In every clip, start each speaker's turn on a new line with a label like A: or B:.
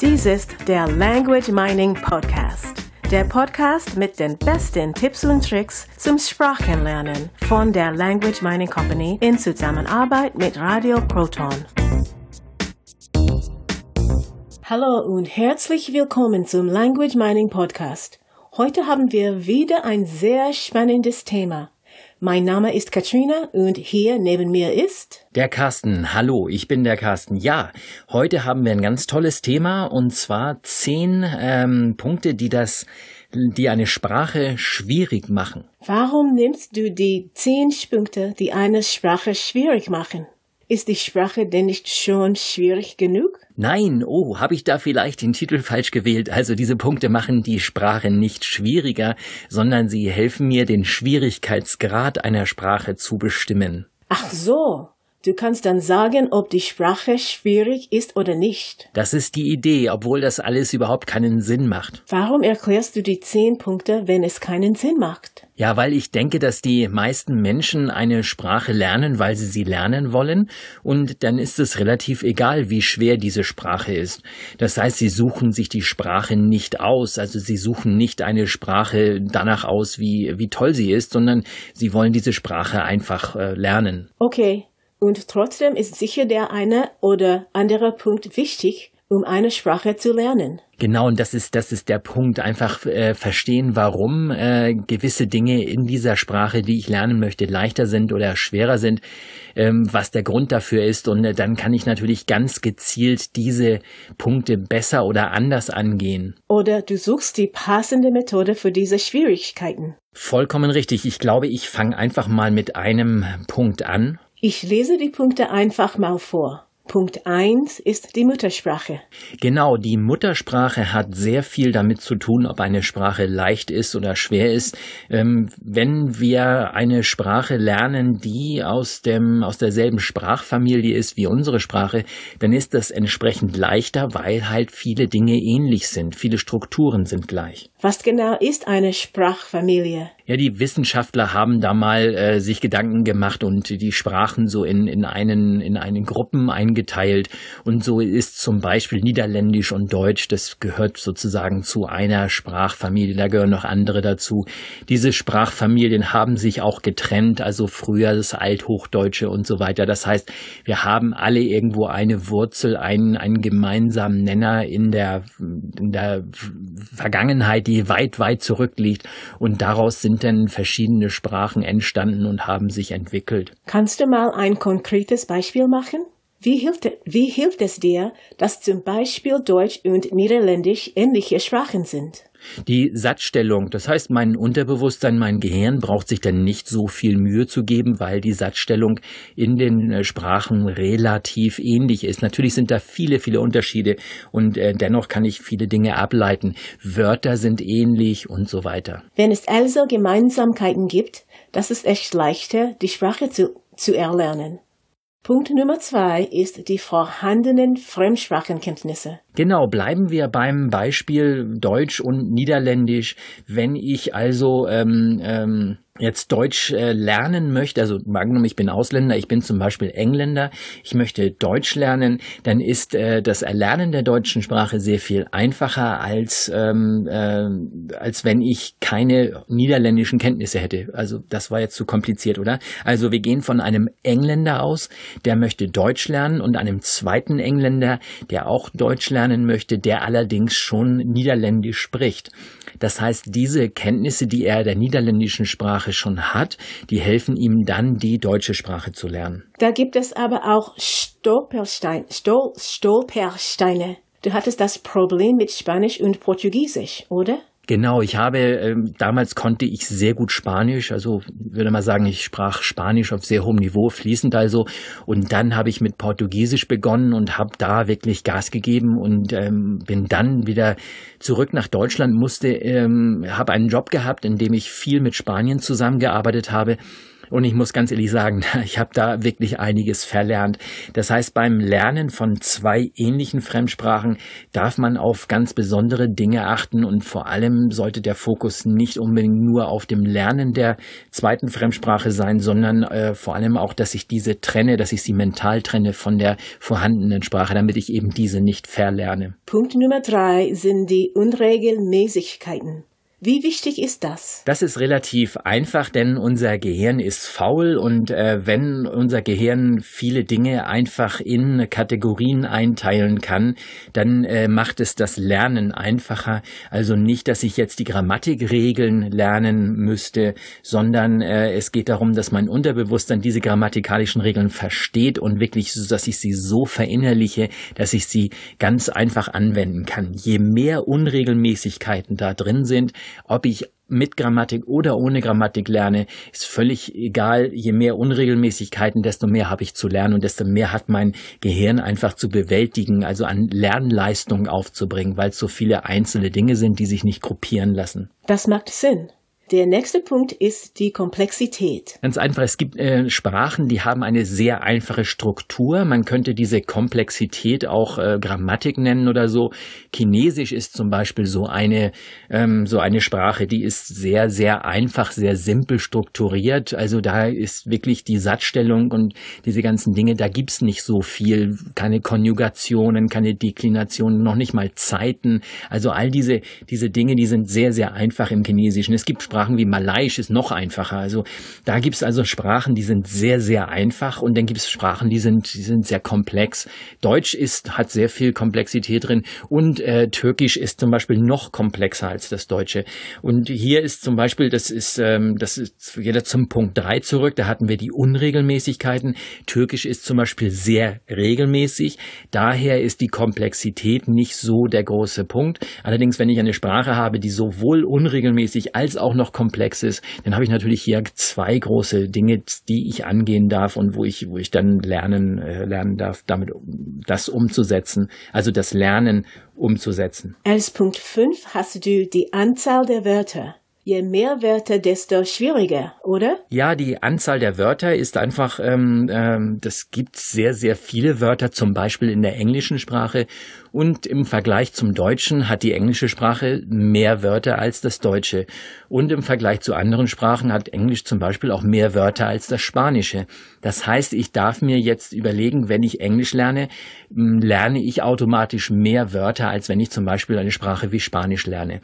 A: Dies ist der Language Mining Podcast. Der Podcast mit den besten Tipps und Tricks zum Sprachenlernen von der Language Mining Company in Zusammenarbeit mit Radio Proton. Hallo und herzlich willkommen zum Language Mining Podcast. Heute haben wir wieder ein sehr spannendes Thema. Mein Name ist Katrina und hier neben mir ist
B: der Carsten. Hallo, ich bin der Carsten. Ja, heute haben wir ein ganz tolles Thema und zwar zehn ähm, Punkte, die das, die eine Sprache schwierig machen.
A: Warum nimmst du die zehn Punkte, die eine Sprache schwierig machen? Ist die Sprache denn nicht schon schwierig genug?
B: Nein, oh, habe ich da vielleicht den Titel falsch gewählt? Also diese Punkte machen die Sprache nicht schwieriger, sondern sie helfen mir, den Schwierigkeitsgrad einer Sprache zu bestimmen.
A: Ach so, Du kannst dann sagen, ob die Sprache schwierig ist oder nicht.
B: Das ist die Idee, obwohl das alles überhaupt keinen Sinn macht.
A: Warum erklärst du die zehn Punkte, wenn es keinen Sinn macht?
B: Ja, weil ich denke, dass die meisten Menschen eine Sprache lernen, weil sie sie lernen wollen. Und dann ist es relativ egal, wie schwer diese Sprache ist. Das heißt, sie suchen sich die Sprache nicht aus. Also sie suchen nicht eine Sprache danach aus, wie, wie toll sie ist, sondern sie wollen diese Sprache einfach äh, lernen.
A: Okay. Und trotzdem ist sicher der eine oder andere Punkt wichtig, um eine Sprache zu lernen.
B: Genau, und das ist, das ist der Punkt. Einfach äh, verstehen, warum äh, gewisse Dinge in dieser Sprache, die ich lernen möchte, leichter sind oder schwerer sind, ähm, was der Grund dafür ist. Und äh, dann kann ich natürlich ganz gezielt diese Punkte besser oder anders angehen.
A: Oder du suchst die passende Methode für diese Schwierigkeiten.
B: Vollkommen richtig. Ich glaube, ich fange einfach mal mit einem Punkt an.
A: Ich lese die Punkte einfach mal vor. Punkt 1 ist die Muttersprache.
B: Genau, die Muttersprache hat sehr viel damit zu tun, ob eine Sprache leicht ist oder schwer ist. Ähm, wenn wir eine Sprache lernen, die aus dem, aus derselben Sprachfamilie ist wie unsere Sprache, dann ist das entsprechend leichter, weil halt viele Dinge ähnlich sind. Viele Strukturen sind gleich.
A: Was genau ist eine Sprachfamilie?
B: Ja, die Wissenschaftler haben da mal äh, sich Gedanken gemacht und die Sprachen so in, in einen, in einen Gruppen eingeteilt. Und so ist zum Beispiel Niederländisch und Deutsch, das gehört sozusagen zu einer Sprachfamilie. Da gehören noch andere dazu. Diese Sprachfamilien haben sich auch getrennt, also früher das Althochdeutsche und so weiter. Das heißt, wir haben alle irgendwo eine Wurzel, einen, einen gemeinsamen Nenner in der, in der Vergangenheit, die weit, weit zurückliegt. Und daraus sind sind denn verschiedene Sprachen entstanden und haben sich entwickelt.
A: Kannst du mal ein konkretes Beispiel machen? Wie hilft, wie hilft es dir, dass zum Beispiel Deutsch und Niederländisch ähnliche Sprachen sind?
B: Die Satzstellung, das heißt, mein Unterbewusstsein, mein Gehirn braucht sich dann nicht so viel Mühe zu geben, weil die Satzstellung in den äh, Sprachen relativ ähnlich ist. Natürlich sind da viele, viele Unterschiede und äh, dennoch kann ich viele Dinge ableiten. Wörter sind ähnlich und so weiter.
A: Wenn es also Gemeinsamkeiten gibt, das ist echt leichter, die Sprache zu, zu erlernen. Punkt Nummer zwei ist die vorhandenen Fremdsprachenkenntnisse.
B: Genau, bleiben wir beim Beispiel Deutsch und Niederländisch. Wenn ich also ähm, ähm, jetzt Deutsch äh, lernen möchte, also angenommen, ich bin Ausländer, ich bin zum Beispiel Engländer, ich möchte Deutsch lernen, dann ist äh, das Erlernen der deutschen Sprache sehr viel einfacher als ähm, äh, als wenn ich keine niederländischen Kenntnisse hätte. Also das war jetzt zu kompliziert, oder? Also wir gehen von einem Engländer aus, der möchte Deutsch lernen und einem zweiten Engländer, der auch Deutsch lernen möchte, der allerdings schon Niederländisch spricht. Das heißt, diese Kenntnisse, die er der niederländischen Sprache schon hat, die helfen ihm dann, die deutsche Sprache zu lernen.
A: Da gibt es aber auch Stolperstein, Stol, Stolpersteine. Du hattest das Problem mit Spanisch und Portugiesisch, oder?
B: Genau, ich habe ähm, damals konnte ich sehr gut Spanisch, also würde mal sagen, ich sprach Spanisch auf sehr hohem Niveau, fließend also. Und dann habe ich mit Portugiesisch begonnen und habe da wirklich Gas gegeben und ähm, bin dann wieder zurück nach Deutschland, musste, ähm, habe einen Job gehabt, in dem ich viel mit Spanien zusammengearbeitet habe Und ich muss ganz ehrlich sagen, ich habe da wirklich einiges verlernt. Das heißt, beim Lernen von zwei ähnlichen Fremdsprachen darf man auf ganz besondere Dinge achten und vor allem sollte der Fokus nicht unbedingt nur auf dem Lernen der zweiten Fremdsprache sein, sondern äh, vor allem auch, dass ich diese trenne, dass ich sie mental trenne von der vorhandenen Sprache, damit ich eben diese nicht verlerne.
A: Punkt Nummer drei sind die Unregelmäßigkeiten. Wie wichtig ist das?
B: Das ist relativ einfach, denn unser Gehirn ist faul und äh, wenn unser Gehirn viele Dinge einfach in Kategorien einteilen kann, dann äh, macht es das Lernen einfacher. Also nicht, dass ich jetzt die Grammatikregeln lernen müsste, sondern äh, es geht darum, dass mein Unterbewusstsein diese grammatikalischen Regeln versteht und wirklich, dass ich sie so verinnerliche, dass ich sie ganz einfach anwenden kann. Je mehr Unregelmäßigkeiten da drin sind, ob ich mit Grammatik oder ohne Grammatik lerne, ist völlig egal. Je mehr Unregelmäßigkeiten, desto mehr habe ich zu lernen und desto mehr hat mein Gehirn einfach zu bewältigen, also an Lernleistungen aufzubringen, weil es so viele einzelne Dinge sind, die sich nicht gruppieren lassen.
A: Das macht Sinn. Der nächste Punkt ist die Komplexität.
B: Ganz einfach, es gibt äh, Sprachen, die haben eine sehr einfache Struktur. Man könnte diese Komplexität auch äh, Grammatik nennen oder so. Chinesisch ist zum Beispiel so eine, ähm, so eine Sprache, die ist sehr, sehr einfach, sehr simpel strukturiert. Also da ist wirklich die Satzstellung und diese ganzen Dinge, da gibt's nicht so viel, keine Konjugationen, keine Deklinationen, noch nicht mal Zeiten. Also all diese, diese Dinge, die sind sehr, sehr einfach im Chinesischen. Es gibt Sprachen wie Malaiisch ist noch einfacher. Also da gibt es also Sprachen, die sind sehr, sehr einfach und dann gibt es Sprachen, die sind, die sind sehr komplex. Deutsch ist, hat sehr viel Komplexität drin und äh, Türkisch ist zum Beispiel noch komplexer als das Deutsche. Und hier ist zum Beispiel, das ist, ähm, das ist wieder zum Punkt drei zurück, da hatten wir die Unregelmäßigkeiten. Türkisch ist zum Beispiel sehr regelmäßig. Daher ist die Komplexität nicht so der große Punkt. Allerdings, wenn ich eine Sprache habe, die sowohl unregelmäßig als auch noch noch komplex ist, dann habe ich natürlich hier zwei große Dinge, die ich angehen darf und wo ich, wo ich dann lernen, äh, lernen darf, damit das umzusetzen, also das Lernen umzusetzen.
A: Als Punkt 5 hast du die Anzahl der Wörter. Je mehr Wörter, desto schwieriger, oder?
B: Ja, die Anzahl der Wörter ist einfach, ähm, ähm, das gibt sehr, sehr viele Wörter, zum Beispiel in der englischen Sprache. Und im Vergleich zum Deutschen hat die englische Sprache mehr Wörter als das Deutsche. Und im Vergleich zu anderen Sprachen hat Englisch zum Beispiel auch mehr Wörter als das Spanische. Das heißt, ich darf mir jetzt überlegen, wenn ich Englisch lerne, lerne ich automatisch mehr Wörter, als wenn ich zum Beispiel eine Sprache wie Spanisch lerne.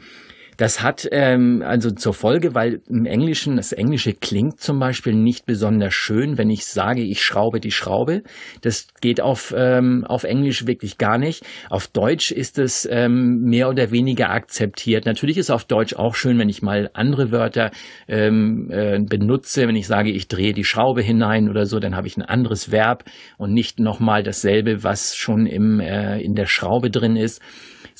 B: Das hat ähm, also zur Folge, weil im Englischen, das Englische klingt zum Beispiel nicht besonders schön, wenn ich sage, ich schraube die Schraube. Das geht auf, ähm, auf Englisch wirklich gar nicht. Auf Deutsch ist es ähm, mehr oder weniger akzeptiert. Natürlich ist auf Deutsch auch schön, wenn ich mal andere Wörter ähm, äh, benutze. Wenn ich sage, ich drehe die Schraube hinein oder so, dann habe ich ein anderes Verb und nicht nochmal dasselbe, was schon im, äh, in der Schraube drin ist.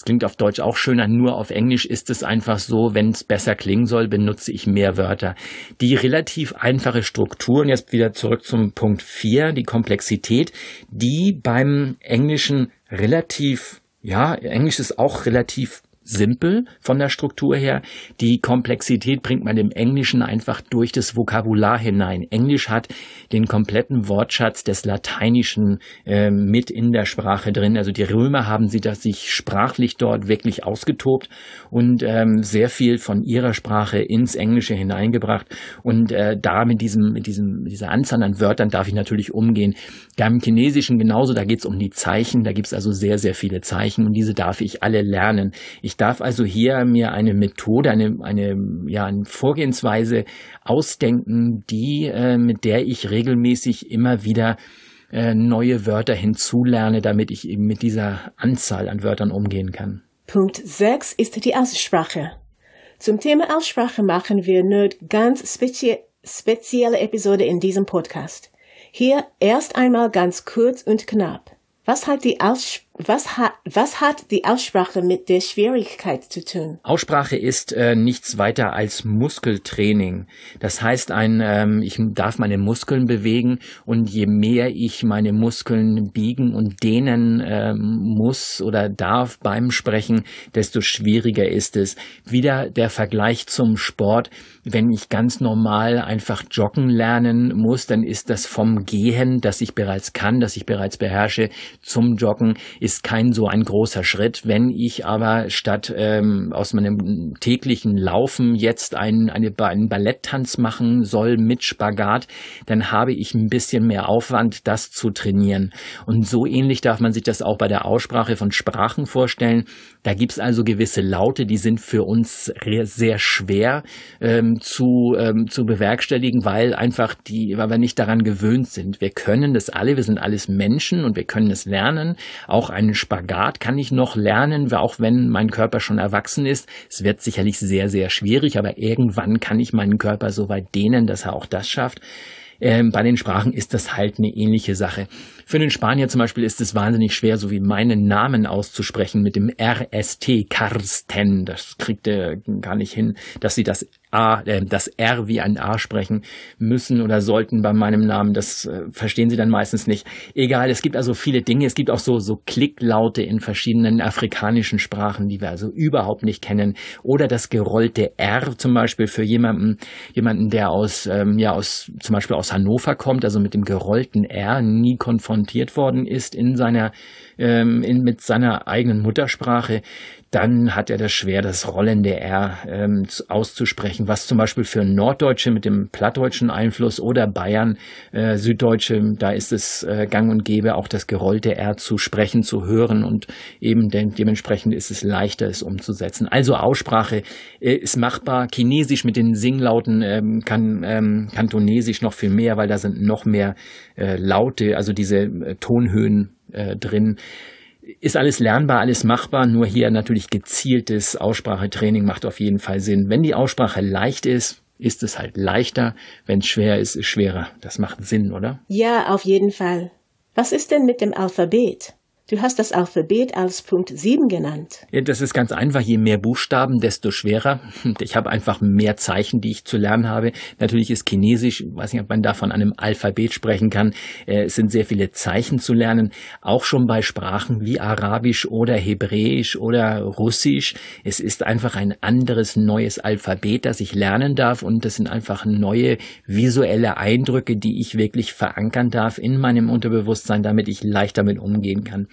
B: Es klingt auf Deutsch auch schöner, nur auf Englisch ist es einfach so, wenn es besser klingen soll, benutze ich mehr Wörter. Die relativ einfache Struktur, und jetzt wieder zurück zum Punkt 4, die Komplexität, die beim Englischen relativ, ja, Englisch ist auch relativ simpel von der Struktur her. Die Komplexität bringt man im Englischen einfach durch das Vokabular hinein. Englisch hat den kompletten Wortschatz des Lateinischen äh, mit in der Sprache drin. Also die Römer haben sie das sich sprachlich dort wirklich ausgetobt und ähm, sehr viel von ihrer Sprache ins Englische hineingebracht. Und äh, da mit diesem, mit diesem, dieser Anzahl an Wörtern darf ich natürlich umgehen. Beim Chinesischen genauso, da geht es um die Zeichen. Da gibt es also sehr, sehr viele Zeichen und diese darf ich alle lernen. Ich darf also hier mir eine Methode, eine, eine, ja, eine Vorgehensweise ausdenken, die, äh, mit der ich regelmäßig immer wieder äh, neue Wörter hinzulerne, damit ich eben mit dieser Anzahl an Wörtern umgehen kann.
A: Punkt 6 ist die Aussprache. Zum Thema Aussprache machen wir nur ganz spezie spezielle Episode in diesem Podcast. Hier erst einmal ganz kurz und knapp. Was hat die Aussprache Was hat, was hat die Aussprache mit der Schwierigkeit zu tun?
B: Aussprache ist äh, nichts weiter als Muskeltraining. Das heißt, ein, ähm, ich darf meine Muskeln bewegen und je mehr ich meine Muskeln biegen und dehnen ähm, muss oder darf beim Sprechen, desto schwieriger ist es. Wieder der Vergleich zum Sport. Wenn ich ganz normal einfach joggen lernen muss, dann ist das vom Gehen, das ich bereits kann, das ich bereits beherrsche, zum Joggen ist kein so ein großer Schritt. Wenn ich aber statt ähm, aus meinem täglichen Laufen jetzt einen, eine, einen Balletttanz machen soll mit Spagat, dann habe ich ein bisschen mehr Aufwand, das zu trainieren. Und so ähnlich darf man sich das auch bei der Aussprache von Sprachen vorstellen. Da gibt es also gewisse Laute, die sind für uns sehr schwer ähm, zu, ähm, zu bewerkstelligen, weil einfach die, weil wir nicht daran gewöhnt sind. Wir können das alle, wir sind alles Menschen und wir können es lernen. Auch einen Spagat kann ich noch lernen, auch wenn mein Körper schon erwachsen ist. Es wird sicherlich sehr, sehr schwierig, aber irgendwann kann ich meinen Körper so weit dehnen, dass er auch das schafft. Ähm, bei den Sprachen ist das halt eine ähnliche Sache. Für den Spanier zum Beispiel ist es wahnsinnig schwer, so wie meinen Namen auszusprechen mit dem RST, Karsten. Das kriegt er gar nicht hin, dass sie das A, äh, das R wie ein A sprechen müssen oder sollten bei meinem Namen. Das äh, verstehen sie dann meistens nicht. Egal, es gibt also viele Dinge. Es gibt auch so, so Klicklaute in verschiedenen afrikanischen Sprachen, die wir also überhaupt nicht kennen. Oder das gerollte R zum Beispiel für jemanden, jemanden, der aus, ähm, ja, aus, zum Beispiel aus Hannover kommt, also mit dem gerollten R nie konfrontiert worden ist in seiner, ähm, in, mit seiner eigenen Muttersprache dann hat er das schwer, das rollende R ähm, auszusprechen, was zum Beispiel für Norddeutsche mit dem plattdeutschen Einfluss oder Bayern, äh, Süddeutsche, da ist es äh, gang und gäbe, auch das gerollte R zu sprechen, zu hören und eben de dementsprechend ist es leichter, es umzusetzen. Also Aussprache äh, ist machbar. Chinesisch mit den Singlauten ähm, kann ähm, Kantonesisch noch viel mehr, weil da sind noch mehr äh, Laute, also diese äh, Tonhöhen äh, drin ist alles lernbar, alles machbar, nur hier natürlich gezieltes Aussprachetraining macht auf jeden Fall Sinn. Wenn die Aussprache leicht ist, ist es halt leichter. Wenn es schwer ist, ist es schwerer. Das macht Sinn, oder?
A: Ja, auf jeden Fall. Was ist denn mit dem Alphabet? Du hast das Alphabet als Punkt 7 genannt.
B: Ja, das ist ganz einfach. Je mehr Buchstaben, desto schwerer. Ich habe einfach mehr Zeichen, die ich zu lernen habe. Natürlich ist Chinesisch, ich weiß nicht, ob man da von einem Alphabet sprechen kann. Äh, es sind sehr viele Zeichen zu lernen. Auch schon bei Sprachen wie Arabisch oder Hebräisch oder Russisch. Es ist einfach ein anderes neues Alphabet, das ich lernen darf. Und das sind einfach neue visuelle Eindrücke, die ich wirklich verankern darf in meinem Unterbewusstsein, damit ich leicht damit umgehen kann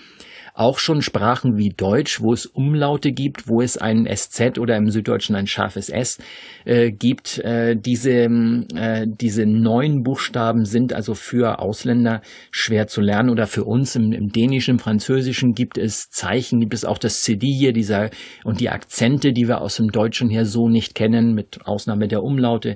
B: auch schon Sprachen wie Deutsch, wo es Umlaute gibt, wo es ein SZ oder im Süddeutschen ein scharfes S äh, gibt. Äh, diese, äh, diese neuen Buchstaben sind also für Ausländer schwer zu lernen oder für uns im, im Dänischen, im Französischen gibt es Zeichen, gibt es auch das CD hier, dieser und die Akzente, die wir aus dem Deutschen her so nicht kennen, mit Ausnahme der Umlaute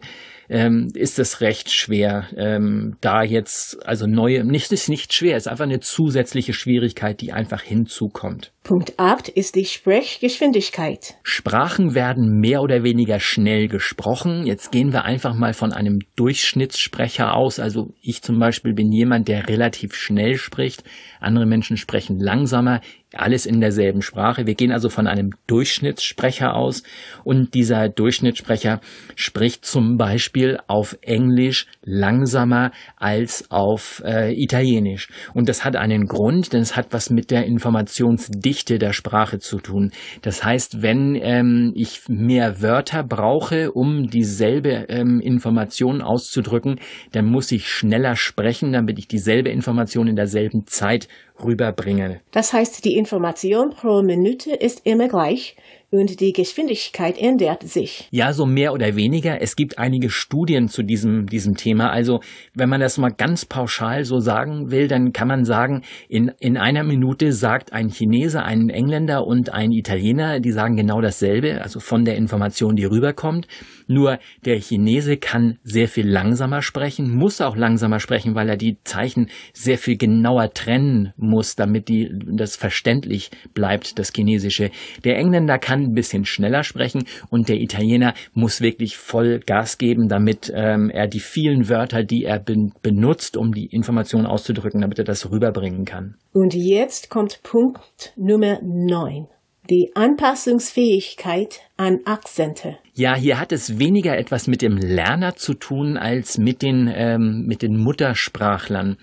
B: ähm, ist es recht schwer, ähm, da jetzt, also neue, nicht, ist nicht schwer, ist einfach eine zusätzliche Schwierigkeit, die einfach hinzukommt.
A: Punkt 8 ist die Sprechgeschwindigkeit.
B: Sprachen werden mehr oder weniger schnell gesprochen. Jetzt gehen wir einfach mal von einem Durchschnittssprecher aus. Also ich zum Beispiel bin jemand, der relativ schnell spricht. Andere Menschen sprechen langsamer alles in derselben Sprache. Wir gehen also von einem Durchschnittssprecher aus und dieser Durchschnittssprecher spricht zum Beispiel auf Englisch langsamer als auf äh, Italienisch. Und das hat einen Grund, denn es hat was mit der Informationsdichte der Sprache zu tun. Das heißt, wenn ähm, ich mehr Wörter brauche, um dieselbe ähm, Information auszudrücken, dann muss ich schneller sprechen, damit ich dieselbe Information in derselben Zeit rüberbringen.
A: Das heißt, die Information pro Minute ist immer gleich und die Geschwindigkeit ändert sich.
B: Ja, so mehr oder weniger. Es gibt einige Studien zu diesem, diesem Thema. Also, wenn man das mal ganz pauschal so sagen will, dann kann man sagen, in, in einer Minute sagt ein Chinese, ein Engländer und ein Italiener, die sagen genau dasselbe, also von der Information, die rüberkommt. Nur der Chinese kann sehr viel langsamer sprechen, muss auch langsamer sprechen, weil er die Zeichen sehr viel genauer trennen muss, damit die, das verständlich bleibt, das Chinesische. Der Engländer kann kann ein bisschen schneller sprechen und der Italiener muss wirklich voll Gas geben, damit ähm, er die vielen Wörter, die er ben benutzt, um die Information auszudrücken, damit er das rüberbringen kann.
A: Und jetzt kommt Punkt Nummer 9 die Anpassungsfähigkeit an Akzente.
B: Ja, hier hat es weniger etwas mit dem Lerner zu tun als mit den, ähm, mit den Muttersprachlern.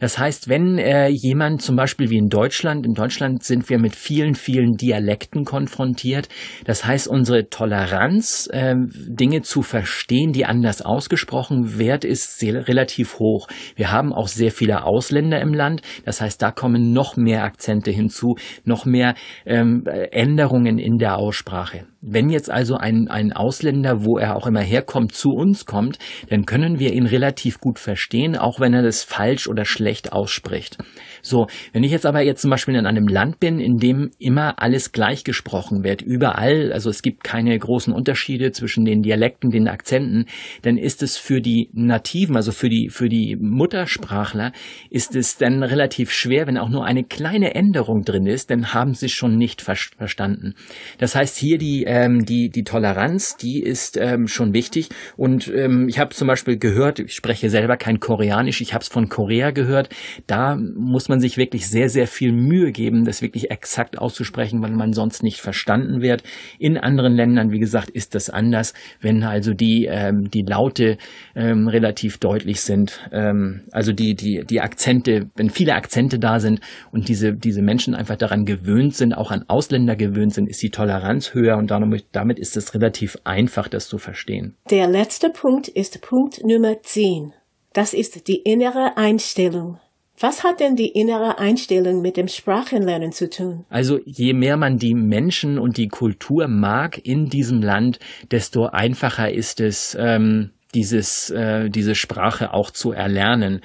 B: Das heißt, wenn äh, jemand zum Beispiel wie in Deutschland, in Deutschland sind wir mit vielen, vielen Dialekten konfrontiert. Das heißt, unsere Toleranz, äh, Dinge zu verstehen, die anders ausgesprochen wird, ist sehr, relativ hoch. Wir haben auch sehr viele Ausländer im Land. Das heißt, da kommen noch mehr Akzente hinzu, noch mehr ähm, Änderungen in der Aussprache. Wenn jetzt also ein, ein Ausländer, wo er auch immer herkommt, zu uns kommt, dann können wir ihn relativ gut verstehen, auch wenn er das falsch oder schlecht ausspricht. So, wenn ich jetzt aber jetzt zum Beispiel in einem Land bin, in dem immer alles gleich gesprochen wird, überall, also es gibt keine großen Unterschiede zwischen den Dialekten, den Akzenten, dann ist es für die Nativen, also für die, für die Muttersprachler, ist es dann relativ schwer, wenn auch nur eine kleine Änderung drin ist, dann haben sie es schon nicht ver verstanden. Das heißt, hier die, ähm, die, die Toleranz, die ist ähm, schon wichtig. Und ähm, ich habe zum Beispiel gehört, ich spreche selber kein Koreanisch, ich habe es von Korea gehört, da muss man sich wirklich sehr, sehr viel Mühe geben, das wirklich exakt auszusprechen, weil man sonst nicht verstanden wird. In anderen Ländern, wie gesagt, ist das anders, wenn also die, ähm, die Laute ähm, relativ deutlich sind. Ähm, also die, die, die Akzente, wenn viele Akzente da sind und diese, diese Menschen einfach daran gewöhnt sind, auch an Ausländer gewöhnt sind, ist die Toleranz höher und damit ist es relativ einfach, das zu verstehen.
A: Der letzte Punkt ist Punkt Nummer 10. Das ist die innere Einstellung. Was hat denn die innere Einstellung mit dem Sprachenlernen zu tun?
B: Also je mehr man die Menschen und die Kultur mag in diesem Land, desto einfacher ist es, ähm, dieses, äh, diese Sprache auch zu erlernen.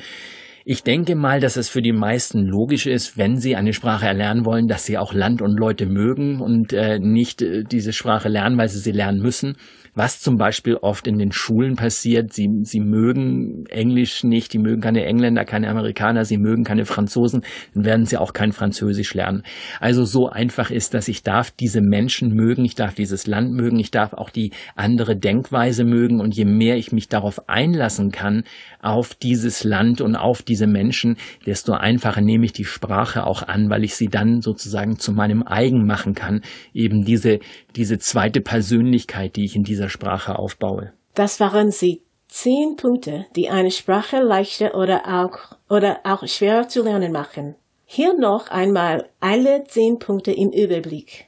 B: Ich denke mal, dass es für die meisten logisch ist, wenn sie eine Sprache erlernen wollen, dass sie auch Land und Leute mögen und äh, nicht äh, diese Sprache lernen, weil sie sie lernen müssen was zum Beispiel oft in den Schulen passiert. Sie, sie mögen Englisch nicht, die mögen keine Engländer, keine Amerikaner, sie mögen keine Franzosen, dann werden sie auch kein Französisch lernen. Also so einfach ist, dass ich darf diese Menschen mögen, ich darf dieses Land mögen, ich darf auch die andere Denkweise mögen und je mehr ich mich darauf einlassen kann, auf dieses Land und auf diese Menschen, desto einfacher nehme ich die Sprache auch an, weil ich sie dann sozusagen zu meinem eigen machen kann. Eben diese, diese zweite Persönlichkeit, die ich in dieser Sprache aufbaue.
A: Das waren sie zehn Punkte, die eine Sprache leichter oder auch, oder auch schwerer zu lernen machen. Hier noch einmal alle zehn Punkte im Überblick.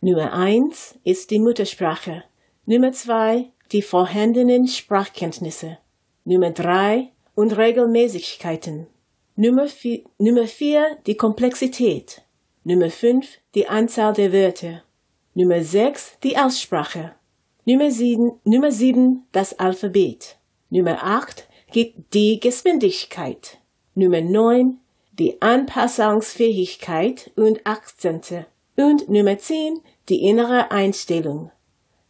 A: Nummer eins ist die Muttersprache. Nummer zwei die vorhandenen Sprachkenntnisse. Nummer drei Unregelmäßigkeiten. Nummer vier, Nummer vier die Komplexität. Nummer fünf die Anzahl der Wörter. Nummer 6 die Aussprache. Nummer 7, Nummer 7 das Alphabet. Nummer 8 gibt die Geschwindigkeit. Nummer 9 die Anpassungsfähigkeit und Akzente. Und Nummer 10 die innere Einstellung.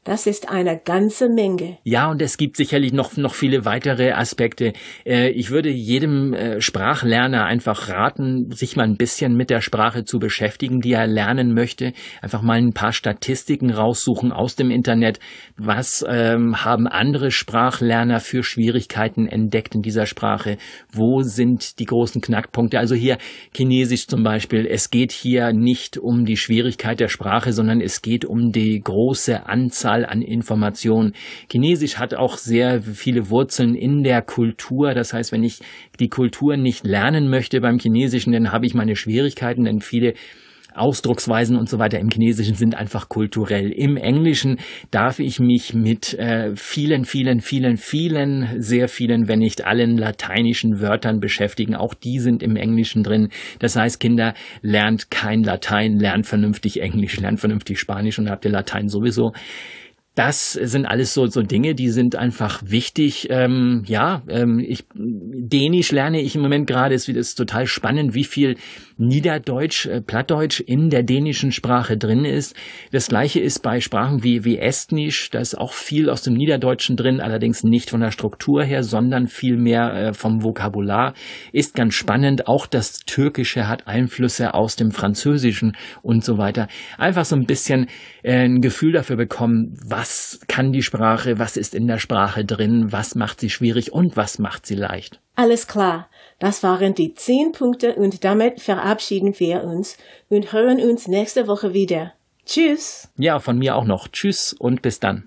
A: Das ist eine ganze Menge.
B: Ja, und es gibt sicherlich noch, noch viele weitere Aspekte. Äh, ich würde jedem äh, Sprachlerner einfach raten, sich mal ein bisschen mit der Sprache zu beschäftigen, die er lernen möchte. Einfach mal ein paar Statistiken raussuchen aus dem Internet. Was ähm, haben andere Sprachlerner für Schwierigkeiten entdeckt in dieser Sprache? Wo sind die großen Knackpunkte? Also hier Chinesisch zum Beispiel. Es geht hier nicht um die Schwierigkeit der Sprache, sondern es geht um die große Anzahl Vielzahl an Informationen. Chinesisch hat auch sehr viele Wurzeln in der Kultur. Das heißt, wenn ich die Kultur nicht lernen möchte beim Chinesischen, dann habe ich meine Schwierigkeiten, denn viele Ausdrucksweisen und so weiter im Chinesischen sind einfach kulturell. Im Englischen darf ich mich mit äh, vielen, vielen, vielen, vielen, sehr vielen, wenn nicht allen lateinischen Wörtern beschäftigen. Auch die sind im Englischen drin. Das heißt, Kinder, lernt kein Latein, lernt vernünftig Englisch, lernt vernünftig Spanisch und habt ihr Latein sowieso. Das sind alles so, so Dinge, die sind einfach wichtig. Ähm, ja, ähm, ich, Dänisch lerne ich im Moment gerade, ist, ist total spannend, wie viel Niederdeutsch, äh, Plattdeutsch in der dänischen Sprache drin ist. Das gleiche ist bei Sprachen wie, wie Estnisch, da ist auch viel aus dem Niederdeutschen drin, allerdings nicht von der Struktur her, sondern viel mehr äh, vom Vokabular. Ist ganz spannend. Auch das Türkische hat Einflüsse aus dem Französischen und so weiter. Einfach so ein bisschen äh, ein Gefühl dafür bekommen, was kann die Sprache, was ist in der Sprache drin, was macht sie schwierig und was macht sie leicht.
A: Alles klar. Das waren die zehn Punkte und damit verabschieden wir uns und hören uns nächste Woche wieder. Tschüss.
B: Ja, von mir auch noch. Tschüss und bis dann.